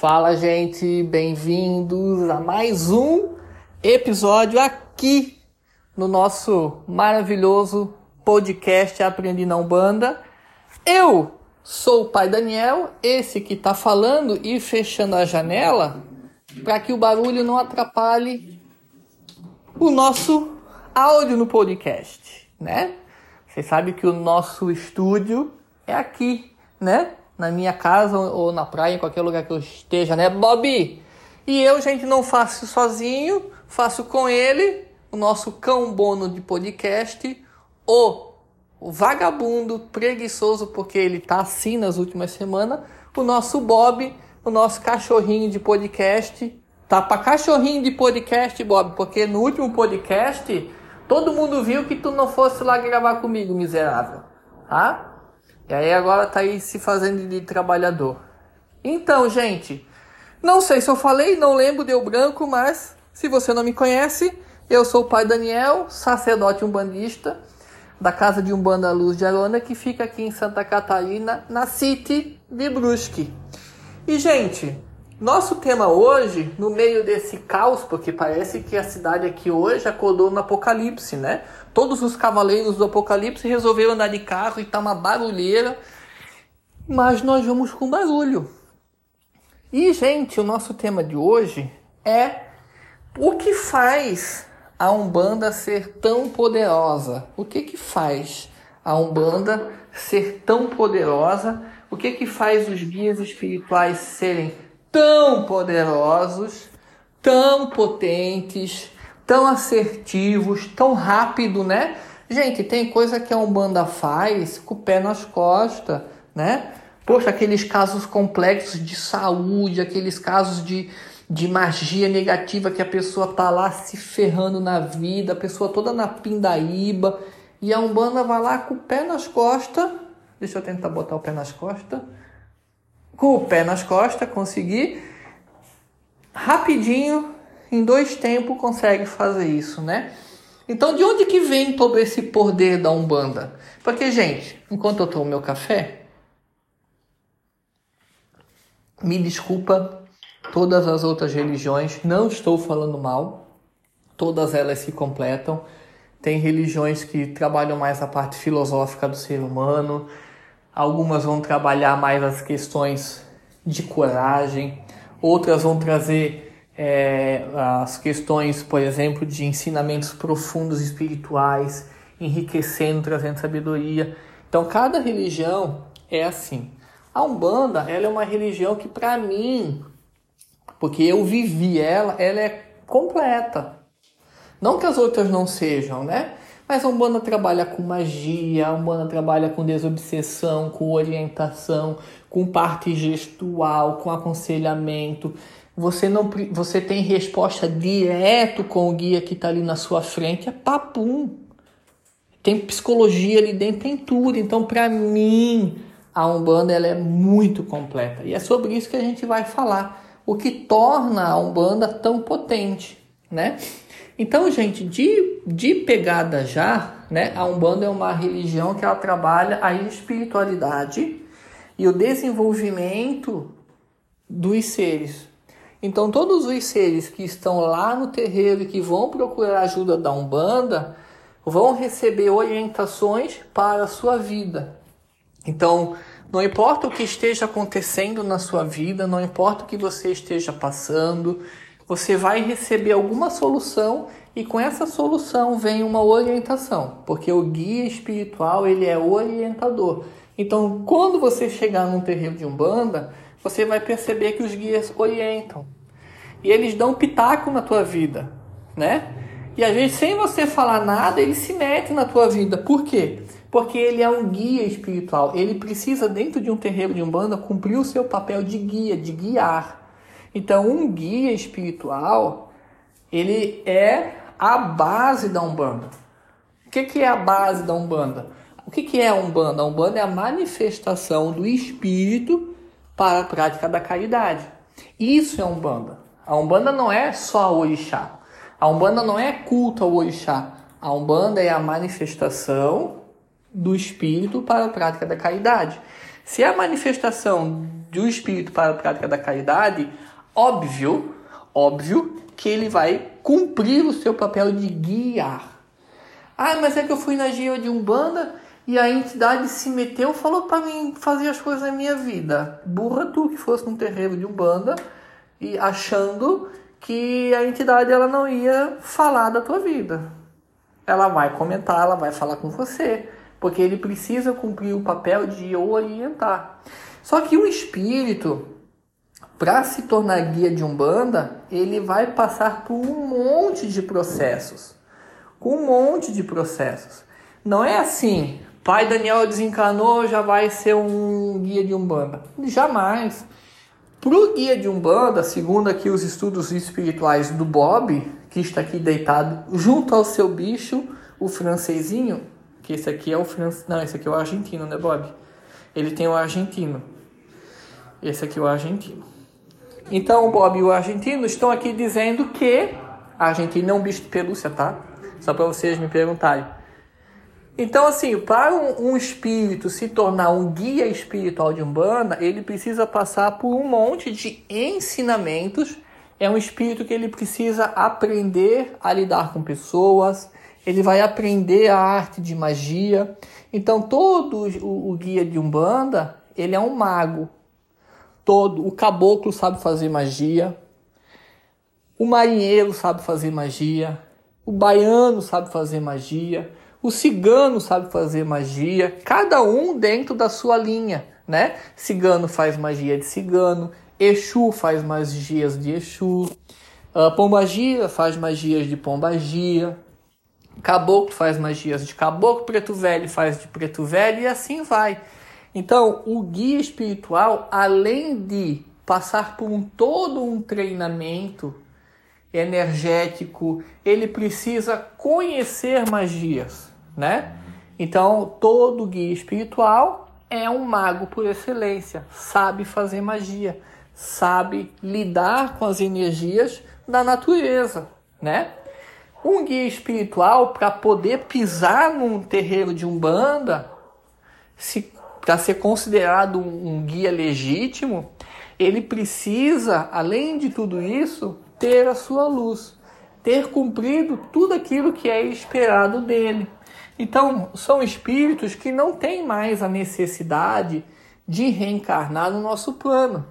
Fala, gente, bem-vindos a mais um episódio aqui no nosso maravilhoso podcast Aprendi na Umbanda. Eu sou o pai Daniel, esse que tá falando e fechando a janela para que o barulho não atrapalhe o nosso áudio no podcast, né? Você sabe que o nosso estúdio é aqui, né? Na minha casa ou na praia, em qualquer lugar que eu esteja, né, Bob? E eu, gente, não faço sozinho, faço com ele, o nosso cão bono de podcast, o, o vagabundo preguiçoso, porque ele tá assim nas últimas semanas, o nosso Bob, o nosso cachorrinho de podcast. Tá para cachorrinho de podcast, Bob, porque no último podcast todo mundo viu que tu não fosse lá gravar comigo, miserável. Tá? E aí agora tá aí se fazendo de trabalhador. Então, gente, não sei se eu falei, não lembro, deu branco, mas se você não me conhece, eu sou o pai Daniel, sacerdote umbandista da Casa de Umbanda Luz de Arona, que fica aqui em Santa Catarina, na City de Brusque. E, gente, nosso tema hoje, no meio desse caos, porque parece que a cidade aqui hoje acordou no apocalipse, né? Todos os cavaleiros do apocalipse resolveram andar de carro e tá uma barulheira, mas nós vamos com barulho. E, gente, o nosso tema de hoje é o que faz a Umbanda ser tão poderosa? O que que faz a Umbanda ser tão poderosa? O que que faz os guias espirituais serem tão poderosos, tão potentes, tão assertivos, tão rápido, né? Gente, tem coisa que a Umbanda faz com o pé nas costas, né? Poxa, aqueles casos complexos de saúde, aqueles casos de, de magia negativa que a pessoa tá lá se ferrando na vida, a pessoa toda na pindaíba, e a Umbanda vai lá com o pé nas costas. Deixa eu tentar botar o pé nas costas com o pé nas costas, conseguir rapidinho, em dois tempos, consegue fazer isso, né? Então, de onde que vem todo esse poder da Umbanda? Porque, gente, enquanto eu tomo meu café, me desculpa todas as outras religiões, não estou falando mal, todas elas se completam. Tem religiões que trabalham mais a parte filosófica do ser humano, Algumas vão trabalhar mais as questões de coragem, outras vão trazer é, as questões, por exemplo, de ensinamentos profundos espirituais, enriquecendo, trazendo sabedoria. Então, cada religião é assim. A Umbanda, ela é uma religião que, para mim, porque eu vivi ela, ela é completa. Não que as outras não sejam, né? Mas a Umbanda trabalha com magia, a Umbanda trabalha com desobsessão, com orientação, com parte gestual, com aconselhamento. Você não você tem resposta direto com o guia que está ali na sua frente, é papum. Tem psicologia ali dentro, tem tudo. Então, para mim, a Umbanda ela é muito completa. E é sobre isso que a gente vai falar. O que torna a Umbanda tão potente, né? Então, gente, de, de pegada já, né, a Umbanda é uma religião que ela trabalha a espiritualidade e o desenvolvimento dos seres. Então, todos os seres que estão lá no terreiro e que vão procurar ajuda da Umbanda vão receber orientações para a sua vida. Então, não importa o que esteja acontecendo na sua vida, não importa o que você esteja passando, você vai receber alguma solução e com essa solução vem uma orientação, porque o guia espiritual ele é orientador. Então, quando você chegar num terreiro de umbanda, você vai perceber que os guias orientam e eles dão pitaco na tua vida, né? E às vezes sem você falar nada, ele se mete na tua vida. Por quê? Porque ele é um guia espiritual. Ele precisa dentro de um terreiro de umbanda cumprir o seu papel de guia, de guiar. Então, um guia espiritual, ele é a base da Umbanda. O que, que é a base da Umbanda? O que, que é a Umbanda? A Umbanda é a manifestação do espírito para a prática da caridade. Isso é Umbanda. A Umbanda não é só o orixá. A Umbanda não é culto ao orixá. A Umbanda é a manifestação do espírito para a prática da caridade. Se é a manifestação do espírito para a prática da caridade, óbvio, óbvio que ele vai cumprir o seu papel de guiar. Ah, mas é que eu fui na guia de Umbanda e a entidade se meteu, falou para mim fazer as coisas na minha vida. Burra tu que fosse num terreiro de Umbanda e achando que a entidade ela não ia falar da tua vida. Ela vai comentar, ela vai falar com você, porque ele precisa cumprir o papel de orientar. Só que o espírito, para se tornar guia de Umbanda, ele vai passar por um monte de processos. Com um monte de processos. Não é assim, pai Daniel desencarnou, já vai ser um guia de Umbanda. Jamais. Para o guia de Umbanda, segundo aqui os estudos espirituais do Bob, que está aqui deitado junto ao seu bicho, o francesinho, que esse aqui é o francês, não, esse aqui é o argentino, né, Bob? Ele tem o argentino. Esse aqui é o argentino. Então, o Bob e o argentino estão aqui dizendo que a Argentina é um bicho de pelúcia, tá? Só para vocês me perguntarem. Então, assim, para um, um, espírito se tornar um guia espiritual de Umbanda, ele precisa passar por um monte de ensinamentos. É um espírito que ele precisa aprender a lidar com pessoas, ele vai aprender a arte de magia. Então, todo o, o guia de Umbanda, ele é um mago. Todo, o caboclo sabe fazer magia, o marinheiro sabe fazer magia, o baiano sabe fazer magia, o cigano sabe fazer magia, cada um dentro da sua linha, né? Cigano faz magia de cigano, Exu faz magias de Exu, uh, Pombagira faz magias de Pombagia, Caboclo faz magias de Caboclo, Preto Velho faz de Preto Velho e assim vai. Então, o guia espiritual, além de passar por um, todo um treinamento energético, ele precisa conhecer magias, né? Então, todo guia espiritual é um mago por excelência, sabe fazer magia, sabe lidar com as energias da natureza, né? Um guia espiritual para poder pisar num terreiro de umbanda, se para ser considerado um, um guia legítimo, ele precisa, além de tudo isso, ter a sua luz, ter cumprido tudo aquilo que é esperado dele. Então, são espíritos que não têm mais a necessidade de reencarnar no nosso plano.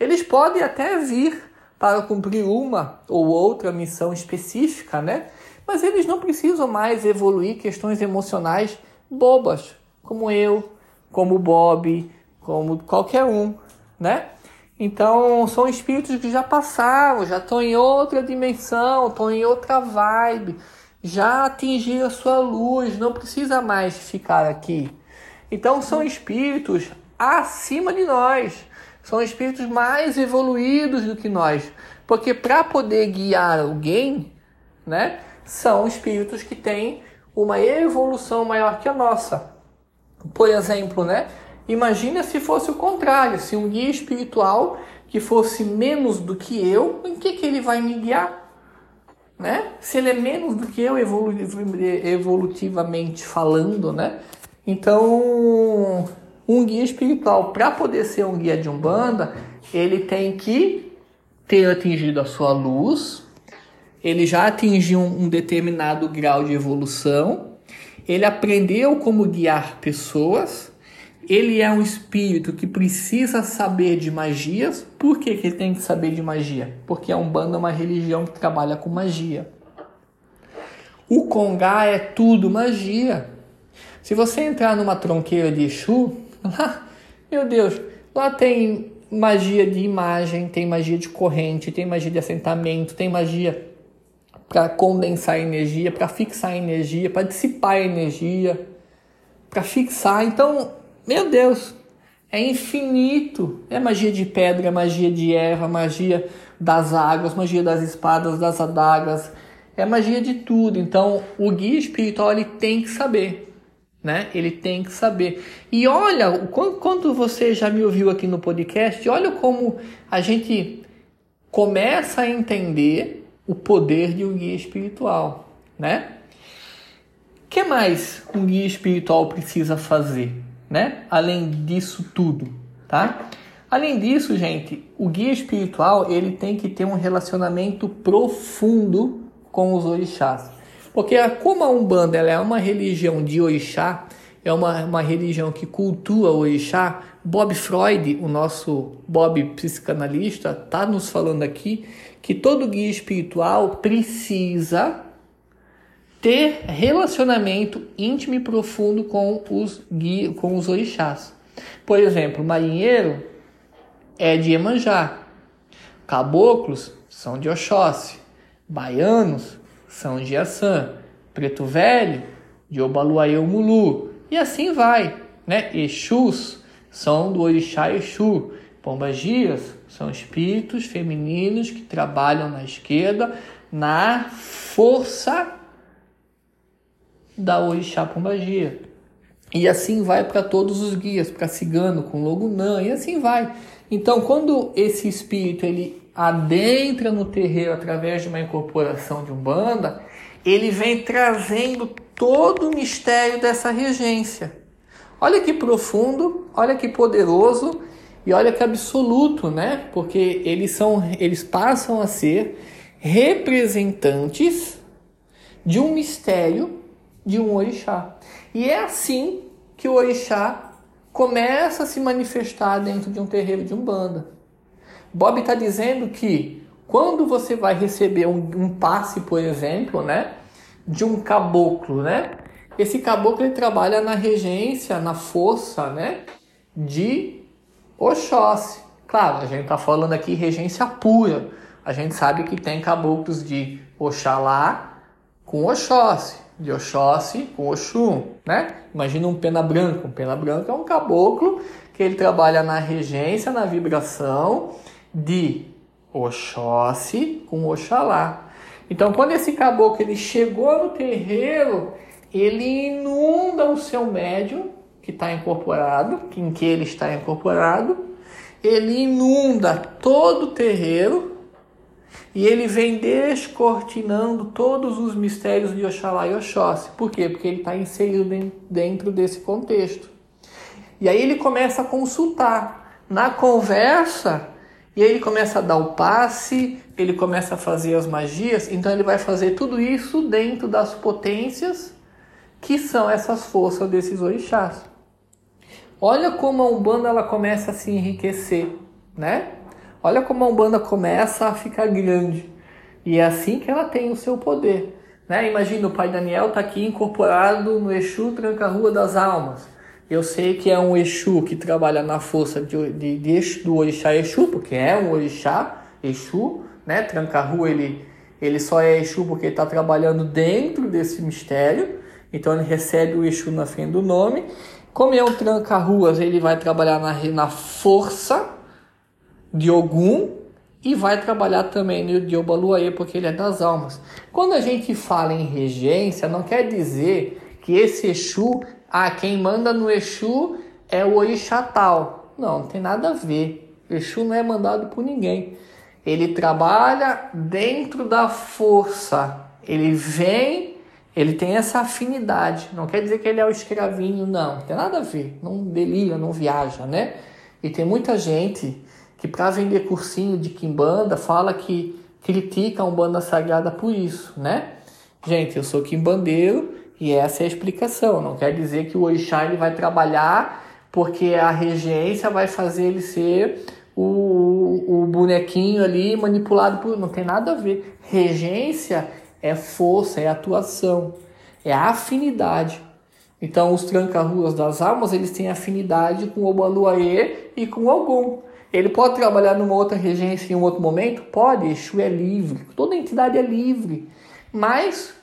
Eles podem até vir para cumprir uma ou outra missão específica, né? Mas eles não precisam mais evoluir questões emocionais bobas, como eu, como Bob, como qualquer um, né? Então são espíritos que já passaram, já estão em outra dimensão, estão em outra vibe, já atingiram a sua luz, não precisa mais ficar aqui. Então são espíritos acima de nós, são espíritos mais evoluídos do que nós, porque para poder guiar alguém, né, são espíritos que têm uma evolução maior que a nossa. Por exemplo, né, Imagina se fosse o contrário, se um guia espiritual que fosse menos do que eu, em que, que ele vai me guiar? Né? Se ele é menos do que eu evolutivamente falando, né? Então, um guia espiritual, para poder ser um guia de umbanda, ele tem que ter atingido a sua luz, ele já atingiu um determinado grau de evolução, ele aprendeu como guiar pessoas ele é um espírito que precisa saber de magias. Por que, que ele tem que saber de magia? Porque a Umbanda é uma religião que trabalha com magia. O Congá é tudo magia. Se você entrar numa tronqueira de Exu, lá, meu Deus, lá tem magia de imagem, tem magia de corrente, tem magia de assentamento, tem magia para condensar energia, para fixar energia, para dissipar energia, para fixar. Então, meu Deus, é infinito. É magia de pedra, magia de erva, magia das águas, magia das espadas, das adagas. É magia de tudo. Então, o guia espiritual ele tem que saber, né? Ele tem que saber. E olha, quando você já me ouviu aqui no podcast, olha como a gente começa a entender o poder de um guia espiritual, né? O que mais um guia espiritual precisa fazer? Né? Além disso tudo, tá? Além disso, gente, o guia espiritual ele tem que ter um relacionamento profundo com os orixás. Porque como a Umbanda ela é uma religião de orixá, é uma, uma religião que cultua o orixá, Bob Freud, o nosso Bob psicanalista, está nos falando aqui que todo guia espiritual precisa ter relacionamento íntimo e profundo com os guia, com os orixás. Por exemplo, marinheiro é de Iemanjá, caboclos são de Oxóssi, baianos são de Assã, preto velho de Obaluaê Mulu, e assim vai, né? Exus são do orixá Exu, pombagias são espíritos femininos que trabalham na esquerda na força da orixá pombagia. E assim vai para todos os guias, para cigano com logunã, e assim vai. Então, quando esse espírito ele adentra no terreiro através de uma incorporação de umbanda, ele vem trazendo todo o mistério dessa regência. Olha que profundo, olha que poderoso e olha que absoluto, né? Porque eles são, eles passam a ser representantes de um mistério de um orixá. E é assim que o orixá começa a se manifestar dentro de um terreiro de umbanda. Bob está dizendo que quando você vai receber um, um, passe, por exemplo, né, de um caboclo, né, esse caboclo ele trabalha na regência, na força, né, de Oxóssi. Claro, a gente está falando aqui regência pura. A gente sabe que tem caboclos de Oxalá com Oxóssi, de Oxóssi com Oxum, né? Imagina um pena branca. Um pena branca é um caboclo que ele trabalha na regência, na vibração de Oxóssi com Oxalá. Então, quando esse caboclo ele chegou no terreiro, ele inunda o seu médium que está incorporado, em que ele está incorporado, ele inunda todo o terreiro e ele vem descortinando todos os mistérios de Oxalá e Oxóssi. Por quê? Porque ele está inserido dentro desse contexto. E aí ele começa a consultar. Na conversa, e aí ele começa a dar o passe, ele começa a fazer as magias, então ele vai fazer tudo isso dentro das potências que são essas forças desses orixás. Olha como a Umbanda ela começa a se enriquecer, né? Olha como a Umbanda começa a ficar grande. E é assim que ela tem o seu poder. Né? Imagina o pai Daniel está aqui incorporado no Exu Tranca-Rua das Almas. Eu sei que é um Exu que trabalha na força de, de, de, do Orixá Exu, porque é um Orixá Exu, né? Tranca-Rua ele, ele só é Exu porque está trabalhando dentro desse mistério. Então ele recebe o Exu na frente do nome. Como é um tranca-ruas, ele vai trabalhar na, na força de Ogum e vai trabalhar também no de Obaluaê, porque ele é das almas. Quando a gente fala em regência, não quer dizer que esse Exu, ah, quem manda no Exu é o Orixá tal. Não, não tem nada a ver. Exu não é mandado por ninguém. Ele trabalha dentro da força. Ele vem ele tem essa afinidade. Não quer dizer que ele é o escravinho, não. Não tem nada a ver. Não delira, não viaja, né? E tem muita gente que para vender cursinho de Kimbanda fala que critica a Umbanda Sagrada por isso, né? Gente, eu sou Kimbandeiro e essa é a explicação. Não quer dizer que o Orixá ele vai trabalhar porque a regência vai fazer ele ser o, o bonequinho ali manipulado por... Não tem nada a ver. Regência é força, é atuação, é afinidade. Então, os tranca-ruas das almas, eles têm afinidade com o Obaluaê e com o Ogum. Ele pode trabalhar numa outra regência em um outro momento? Pode, Exu é livre, toda entidade é livre. Mas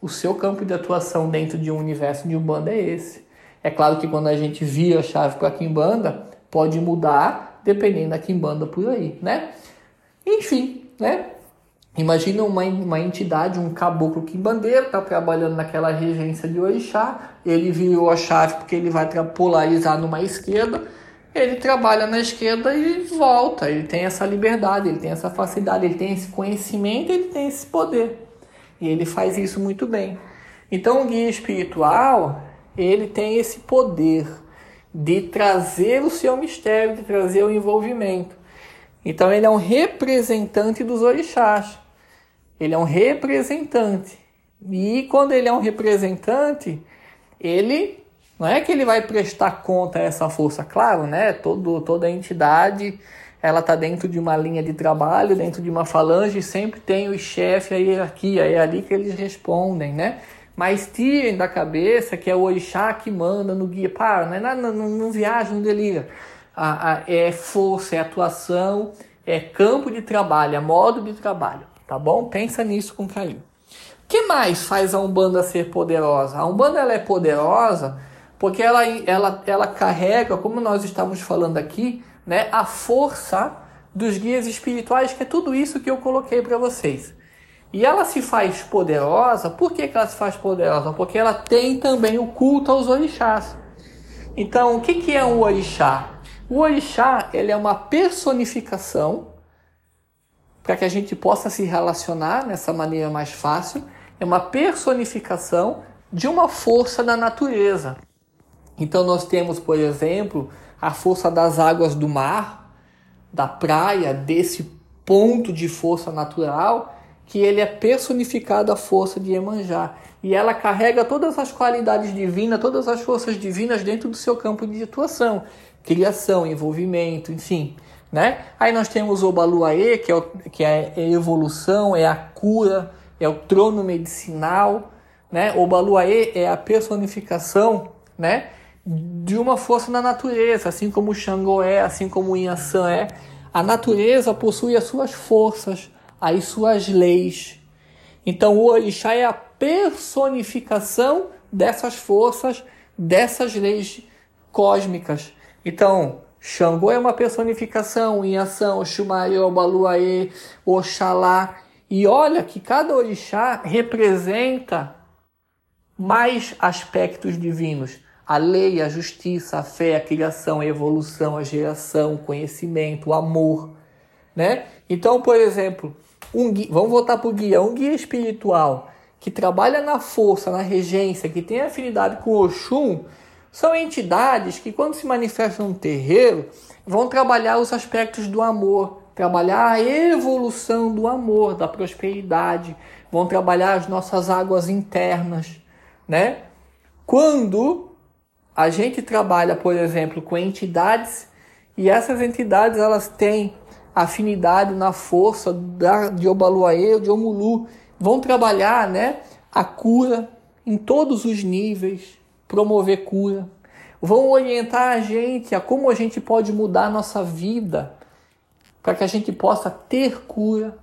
o seu campo de atuação dentro de um universo de Umbanda é esse. É claro que quando a gente vira a chave para a Kimbanda, pode mudar dependendo da Kimbanda por aí, né? Enfim, né? Imagina uma, uma entidade, um caboclo quimbandeiro, está trabalhando naquela regência de orixá, ele virou a chave porque ele vai polarizar numa esquerda, ele trabalha na esquerda e volta, ele tem essa liberdade, ele tem essa facilidade, ele tem esse conhecimento, ele tem esse poder. E ele faz isso muito bem. Então o guia espiritual, ele tem esse poder de trazer o seu mistério, de trazer o envolvimento. Então ele é um representante dos orixás. Ele é um representante. E quando ele é um representante, ele não é que ele vai prestar conta a essa força, claro, né? Todo, toda entidade ela está dentro de uma linha de trabalho, dentro de uma falange, sempre tem o chefe, a hierarquia, é ali que eles respondem, né? Mas tirem da cabeça que é o orixá que manda no guia. Para, não, é nada, não, não viaja, não delira. A, a, é força, é atuação, é campo de trabalho, é modo de trabalho, tá bom? Pensa nisso com carinho. O que mais faz a Umbanda ser poderosa? A Umbanda ela é poderosa porque ela, ela, ela carrega, como nós estamos falando aqui, né, a força dos guias espirituais, que é tudo isso que eu coloquei para vocês. E ela se faz poderosa, por que, que ela se faz poderosa? Porque ela tem também o culto aos orixás. Então, o que, que é um orixá? O orixá ele é uma personificação, para que a gente possa se relacionar nessa maneira mais fácil, é uma personificação de uma força da natureza. Então, nós temos, por exemplo, a força das águas do mar, da praia, desse ponto de força natural, que ele é personificado a força de Iemanjá. E ela carrega todas as qualidades divinas, todas as forças divinas dentro do seu campo de atuação. Criação, envolvimento, enfim. Né? Aí nós temos o Baluaê, que é, que é a evolução, é a cura, é o trono medicinal. Né? O Baluaê é a personificação né? De uma força na natureza, assim como o Xangô é, assim como o Inhaçã é. A natureza possui as suas forças, as suas leis. Então o orixá é a personificação dessas forças, dessas leis cósmicas. Então, Xangô é uma personificação, Inhaçã, Oxumaê, Obaluaê, Oxalá. E olha que cada orixá representa mais aspectos divinos a lei, a justiça, a fé, a criação, a evolução, a geração, o conhecimento, o amor, né? Então, por exemplo, um guia, vamos voltar para o guia, um guia espiritual que trabalha na força, na regência, que tem afinidade com Oxum, são entidades que quando se manifestam no terreiro, vão trabalhar os aspectos do amor, trabalhar a evolução do amor, da prosperidade, vão trabalhar as nossas águas internas, né? Quando a gente trabalha, por exemplo, com entidades e essas entidades elas têm afinidade na força da, de Obaluaê ou de Omulu. Vão trabalhar né, a cura em todos os níveis, promover cura. Vão orientar a gente a como a gente pode mudar a nossa vida para que a gente possa ter cura.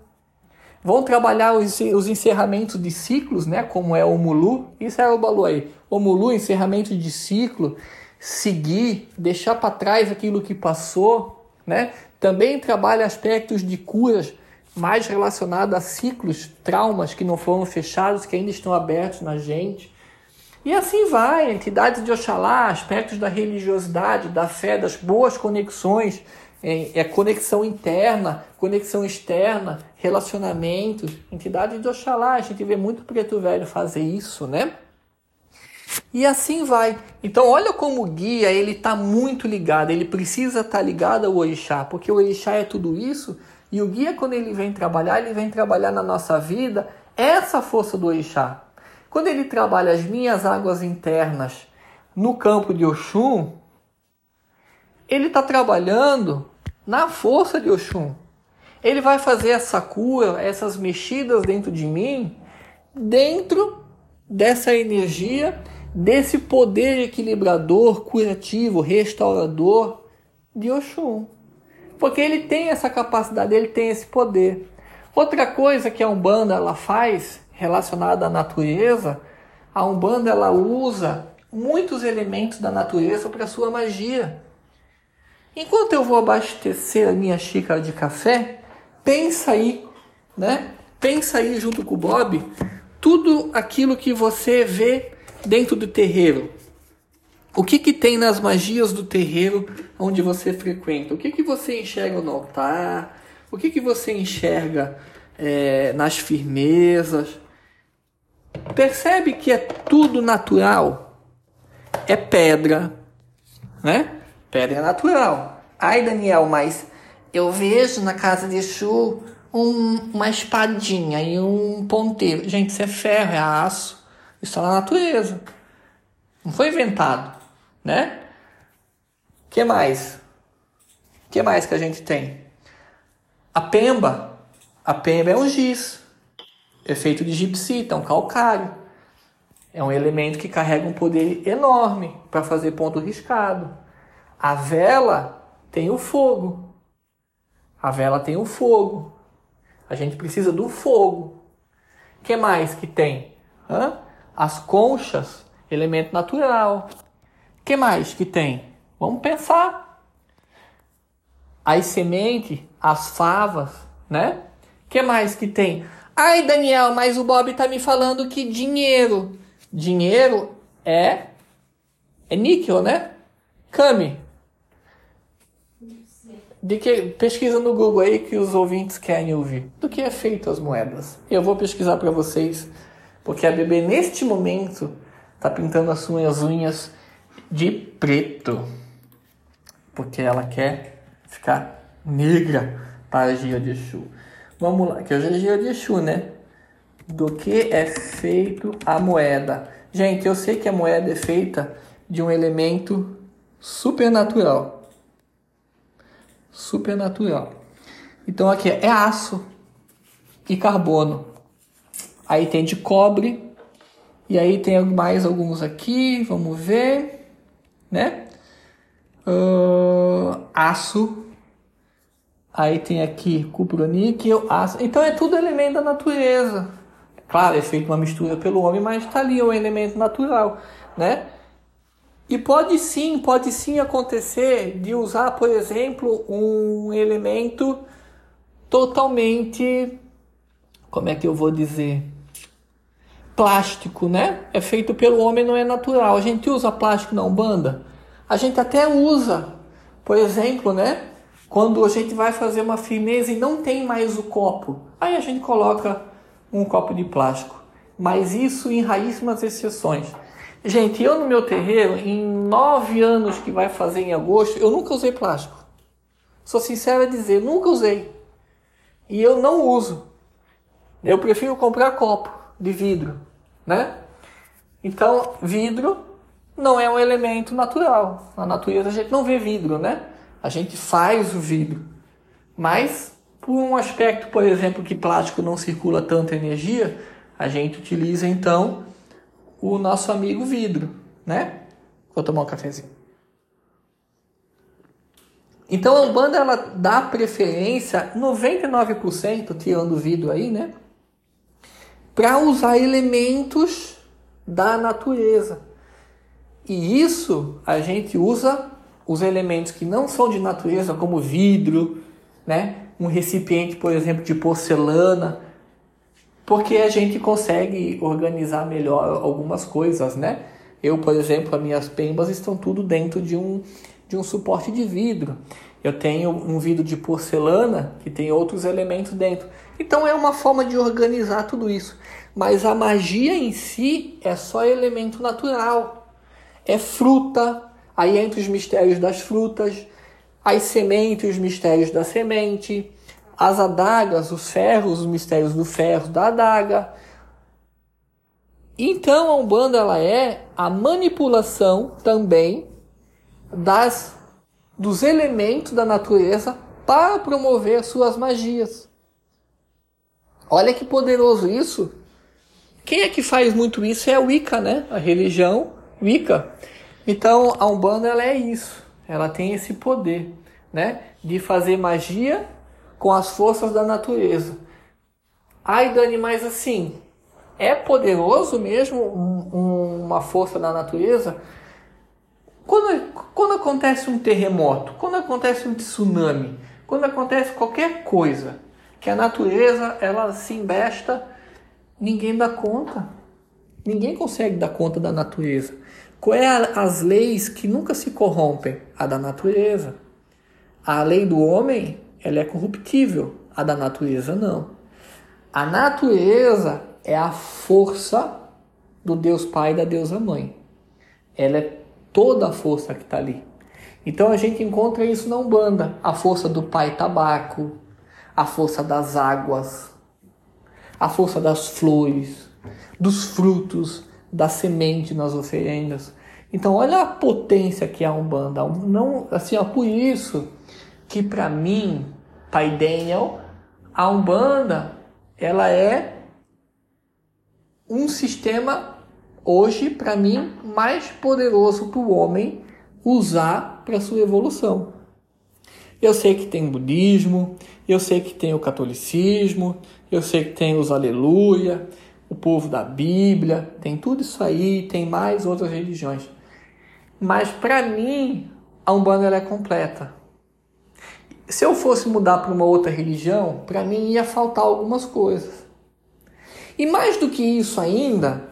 Vão trabalhar os, os encerramentos de ciclos, né, como é o Mulu. Isso é o Baluaê. Omulu, encerramento de ciclo, seguir, deixar para trás aquilo que passou, né? Também trabalha aspectos de curas mais relacionados a ciclos, traumas que não foram fechados, que ainda estão abertos na gente. E assim vai, entidades de Oxalá, aspectos da religiosidade, da fé, das boas conexões, é, é conexão interna, conexão externa, relacionamentos, entidades de Oxalá. A gente vê muito preto velho fazer isso, né? E assim vai. Então olha como o guia ele está muito ligado, ele precisa estar tá ligado ao orixá, porque o orixá é tudo isso, e o guia quando ele vem trabalhar, ele vem trabalhar na nossa vida essa força do orixá. Quando ele trabalha as minhas águas internas no campo de Oxum, ele está trabalhando na força de Oxum. Ele vai fazer essa cura, essas mexidas dentro de mim, dentro dessa energia desse poder equilibrador, curativo, restaurador de Oxum. Porque ele tem essa capacidade, ele tem esse poder. Outra coisa que a Umbanda ela faz relacionada à natureza, a Umbanda ela usa muitos elementos da natureza para sua magia. Enquanto eu vou abastecer a minha xícara de café, pensa aí, né? Pensa aí junto com o Bob, tudo aquilo que você vê dentro do terreiro, o que, que tem nas magias do terreiro onde você frequenta? O que, que você enxerga no altar? O que, que você enxerga é, nas firmezas? Percebe que é tudo natural? É pedra, né? Pedra natural. Ai, Daniel, mas eu vejo na casa de Exu um, uma espadinha e um ponteiro. Gente, isso é ferro, é aço. Está na natureza. Não foi inventado, né? que mais? que mais que a gente tem? A pemba. A pemba é um giz. É feito de gipsita, um calcário. É um elemento que carrega um poder enorme para fazer ponto riscado. A vela tem o fogo. A vela tem o fogo. A gente precisa do fogo. Que mais que tem? Hã? As conchas, elemento natural. Que mais que tem? Vamos pensar. As sementes, as favas, né? Que mais que tem? Ai, Daniel, mas o Bob tá me falando que dinheiro. Dinheiro é é níquel, né? Cami. De que pesquisa no Google aí que os ouvintes querem ouvir. Do que é feito as moedas? Eu vou pesquisar para vocês, porque a bebê neste momento tá pintando as suas unhas de preto porque ela quer ficar negra para Gia de Exu. Vamos lá, que hoje é Gia de Exu, né? Do que é feito a moeda? Gente, eu sei que a moeda é feita de um elemento supernatural. Supernatural. Então aqui é aço e carbono. Aí tem de cobre. E aí tem mais alguns aqui, vamos ver, né? uh, aço. Aí tem aqui cuproníquel, aço. Então é tudo elemento da natureza. Claro, é feito uma mistura pelo homem, mas está ali o um elemento natural, né? E pode sim, pode sim acontecer de usar, por exemplo, um elemento totalmente, como é que eu vou dizer, plástico, né? É feito pelo homem, não é natural. A gente usa plástico na Umbanda? A gente até usa, por exemplo, né? Quando a gente vai fazer uma firmeza e não tem mais o copo, aí a gente coloca um copo de plástico. Mas isso em raríssimas exceções. Gente, eu no meu terreiro, em nove anos que vai fazer em agosto, eu nunca usei plástico. Sou sincero a dizer, nunca usei. E eu não uso. Eu prefiro comprar copo de vidro, né? Então, vidro não é um elemento natural. Na natureza a gente não vê vidro, né? A gente faz o vidro. Mas, por um aspecto, por exemplo, que plástico não circula tanta energia, a gente utiliza então o nosso amigo vidro, né? Vou tomar um cafezinho. Então a Umbanda ela dá preferência, 99%, tirando o vidro aí, né? Para usar elementos da natureza. E isso a gente usa os elementos que não são de natureza, como vidro, né? um recipiente, por exemplo, de porcelana, porque a gente consegue organizar melhor algumas coisas, né? Eu, por exemplo, as minhas pembas estão tudo dentro de um, de um suporte de vidro. Eu tenho um vidro de porcelana que tem outros elementos dentro. Então é uma forma de organizar tudo isso. Mas a magia em si é só elemento natural é fruta, aí entre os mistérios das frutas, as sementes, os mistérios da semente, as adagas, os ferros, os mistérios do ferro, da adaga. Então a Umbanda ela é a manipulação também das dos elementos da natureza para promover suas magias. Olha que poderoso isso. Quem é que faz muito isso é a Wicca, né? A religião Wicca. Então a Umbanda ela é isso. Ela tem esse poder, né, de fazer magia com as forças da natureza. Ai, Dani, mas assim, é poderoso mesmo um, um, uma força da natureza? Quando, quando acontece um terremoto, quando acontece um tsunami, quando acontece qualquer coisa que a natureza ela se embesta, ninguém dá conta. Ninguém consegue dar conta da natureza. Qual é as leis que nunca se corrompem? A da natureza. A lei do homem, ela é corruptível. A da natureza não. A natureza é a força do Deus Pai e da Deusa Mãe. Ela é toda a força que está ali. Então a gente encontra isso na Umbanda, a força do pai tabaco, a força das águas, a força das flores, dos frutos, da semente nas oferendas. Então olha a potência que é a Umbanda. Não, assim, ó, por isso que para mim, Pai Daniel, a Umbanda, ela é um sistema hoje para mim mais poderoso para o homem usar para sua evolução. Eu sei que tem budismo, eu sei que tem o catolicismo, eu sei que tem os aleluia, o povo da Bíblia, tem tudo isso aí, tem mais outras religiões. Mas para mim, a Umbanda é completa. Se eu fosse mudar para uma outra religião, para mim ia faltar algumas coisas. E mais do que isso ainda,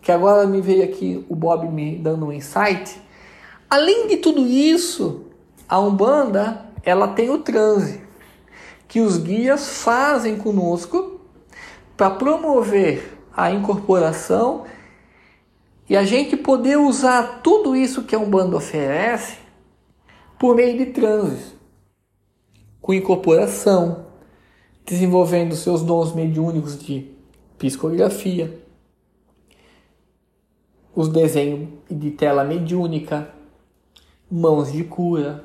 que agora me veio aqui o Bob me dando um insight, além de tudo isso, a Umbanda, ela tem o transe, que os guias fazem conosco para promover a incorporação e a gente poder usar tudo isso que a Umbanda oferece por meio de transes, com incorporação, desenvolvendo seus dons mediúnicos de psicografia, os desenhos de tela mediúnica, mãos de cura,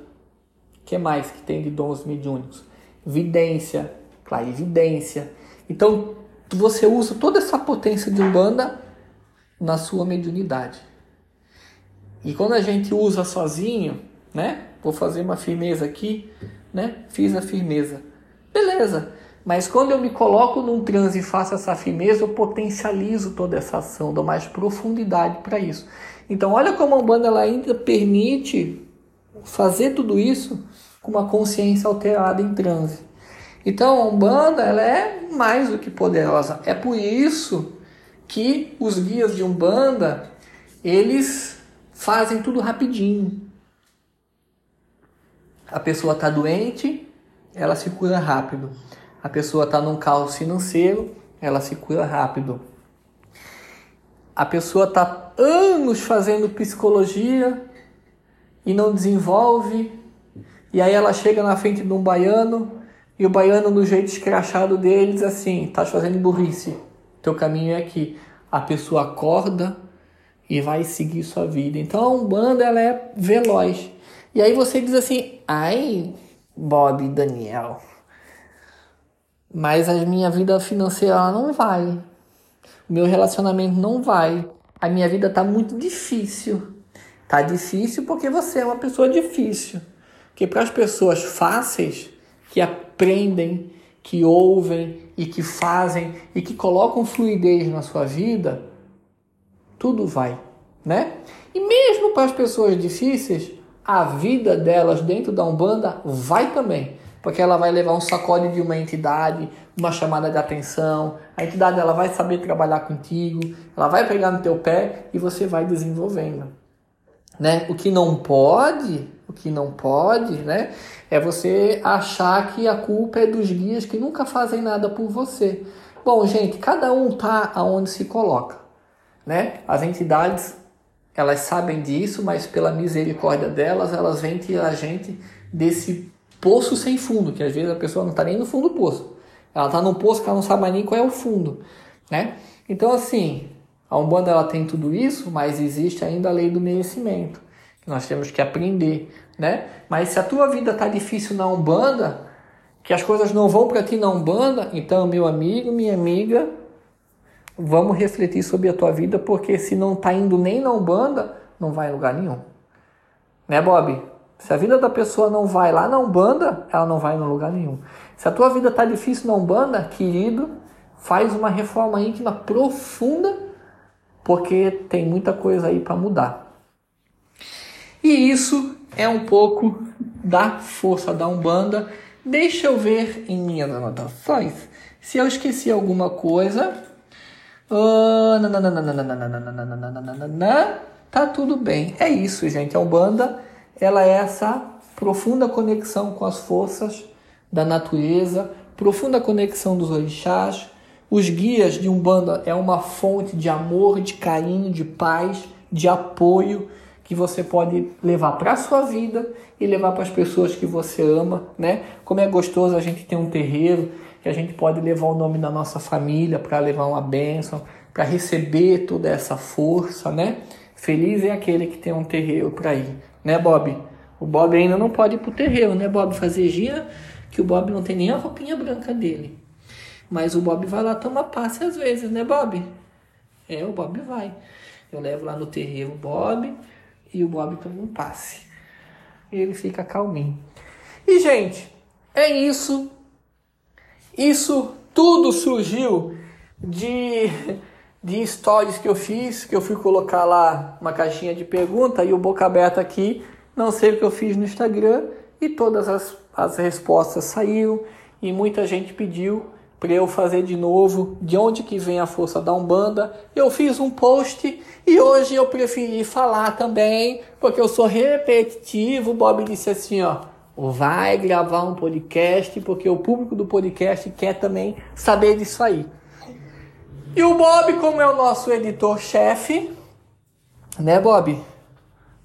que mais que tem de dons mediúnicos? Vidência, clarividência. Então, você usa toda essa potência de Umbanda na sua mediunidade. E quando a gente usa sozinho, né? Vou fazer uma firmeza aqui, né? Fiz a firmeza. Beleza. Mas quando eu me coloco num transe e faço essa firmeza, eu potencializo toda essa ação, dou mais profundidade para isso. Então, olha como a Umbanda ela ainda permite fazer tudo isso com uma consciência alterada em transe. Então, a Umbanda ela é mais do que poderosa. É por isso que os guias de Umbanda, eles fazem tudo rapidinho. A pessoa está doente, ela se cura rápido. A pessoa está num caos financeiro, ela se cura rápido. A pessoa está anos fazendo psicologia e não desenvolve, e aí ela chega na frente de um baiano e o baiano, no jeito escrachado dele, diz assim: tá fazendo burrice, teu caminho é aqui. A pessoa acorda e vai seguir sua vida. Então a Umbanda ela é veloz. E aí você diz assim: ai, Bob Daniel, mas a minha vida financeira não vai. O meu relacionamento não vai. A minha vida tá muito difícil. Tá difícil porque você é uma pessoa difícil. Porque para as pessoas fáceis que aprendem, que ouvem e que fazem e que colocam fluidez na sua vida, tudo vai, né? E mesmo para as pessoas difíceis, a vida delas dentro da Umbanda vai também porque ela vai levar um sacode de uma entidade, uma chamada de atenção. A entidade ela vai saber trabalhar contigo, ela vai pegar no teu pé e você vai desenvolvendo. Né? O que não pode, o que não pode, né, é você achar que a culpa é dos guias que nunca fazem nada por você. Bom, gente, cada um tá aonde se coloca, né? As entidades elas sabem disso, mas pela misericórdia delas, elas vêm tirar a gente desse poço sem fundo, que às vezes a pessoa não está nem no fundo do poço. Ela está num poço que ela não sabe nem qual é o fundo, né? Então, assim, a Umbanda ela tem tudo isso, mas existe ainda a lei do merecimento, nós temos que aprender, né? Mas se a tua vida está difícil na Umbanda, que as coisas não vão para ti na Umbanda, então, meu amigo, minha amiga, vamos refletir sobre a tua vida, porque se não está indo nem na Umbanda, não vai em lugar nenhum. Né, Bob? Se a vida da pessoa não vai lá na Umbanda, ela não vai em lugar nenhum. Se a tua vida está difícil na Umbanda, querido, faz uma reforma íntima profunda, porque tem muita coisa aí para mudar. E isso é um pouco da força da Umbanda. Deixa eu ver em minhas anotações se eu esqueci alguma coisa. Tá tudo bem. É isso, gente. A Umbanda ela é essa profunda conexão com as forças da natureza, profunda conexão dos orixás. Os guias de Umbanda é uma fonte de amor, de carinho, de paz, de apoio, que você pode levar para a sua vida e levar para as pessoas que você ama, né? Como é gostoso a gente ter um terreiro que a gente pode levar o nome da nossa família para levar uma bênção, para receber toda essa força, né? Feliz é aquele que tem um terreiro para ir, né, Bob? O Bob ainda não pode ir pro terreiro, né, Bob? Fazer gira, que o Bob não tem nem a roupinha branca dele. Mas o Bob vai lá tomar passe às vezes, né, Bob? É, o Bob vai. Eu levo lá no terreiro o Bob e o Bob toma um passe. Ele fica calminho. E, gente, é isso. Isso tudo surgiu de, de stories que eu fiz, que eu fui colocar lá uma caixinha de pergunta e o boca aberta aqui. Não sei o que eu fiz no Instagram e todas as, as respostas saíram e muita gente pediu para eu fazer de novo de onde que vem a força da Umbanda. Eu fiz um post e hoje eu preferi falar também, porque eu sou repetitivo. O Bob disse assim, ó, vai gravar um podcast, porque o público do podcast quer também saber disso aí. E o Bob, como é o nosso editor-chefe, né, Bob?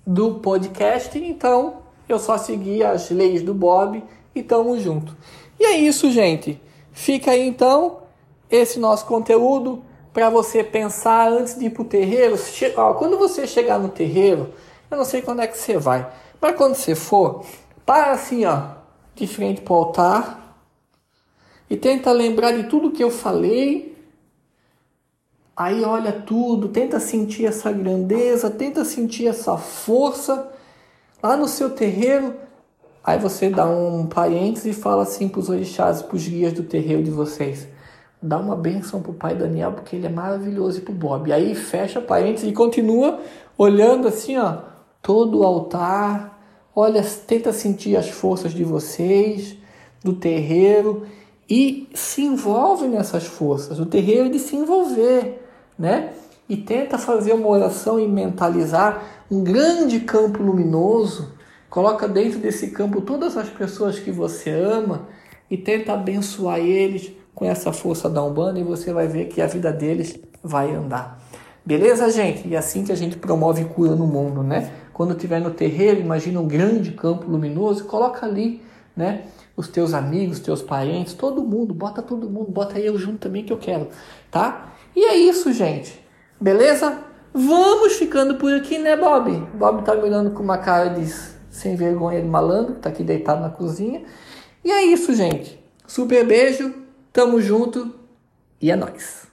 Do podcast, então eu só segui as leis do Bob e tamo junto. E é isso, gente. Fica aí então esse nosso conteúdo para você pensar antes de ir para o terreiro. quando você chegar no terreiro, eu não sei quando é que você vai, mas quando você for, para assim, ó, de frente para o altar e tenta lembrar de tudo que eu falei. Aí olha tudo, tenta sentir essa grandeza, tenta sentir essa força lá no seu terreiro Aí você dá um parênteses e fala assim para os orixás, para os guias do terreiro de vocês. Dá uma benção para o pai Daniel, porque ele é maravilhoso, e para o Bob. Aí fecha parênteses e continua olhando assim, ó, todo o altar. Olha, tenta sentir as forças de vocês, do terreiro, e se envolve nessas forças. O terreiro de se envolver, né? E tenta fazer uma oração e mentalizar um grande campo luminoso Coloca dentro desse campo todas as pessoas que você ama e tenta abençoar eles com essa força da Umbanda e você vai ver que a vida deles vai andar. Beleza, gente? E é assim que a gente promove cura no mundo, né? Quando estiver no terreiro, imagina um grande campo luminoso, coloca ali, né? Os teus amigos, teus parentes, todo mundo, bota todo mundo, bota eu junto também que eu quero, tá? E é isso, gente. Beleza? Vamos ficando por aqui, né, Bob? Bob tá me olhando com uma cara de sem vergonha de malandro, tá aqui deitado na cozinha. E é isso, gente. Super beijo, tamo junto e é nóis.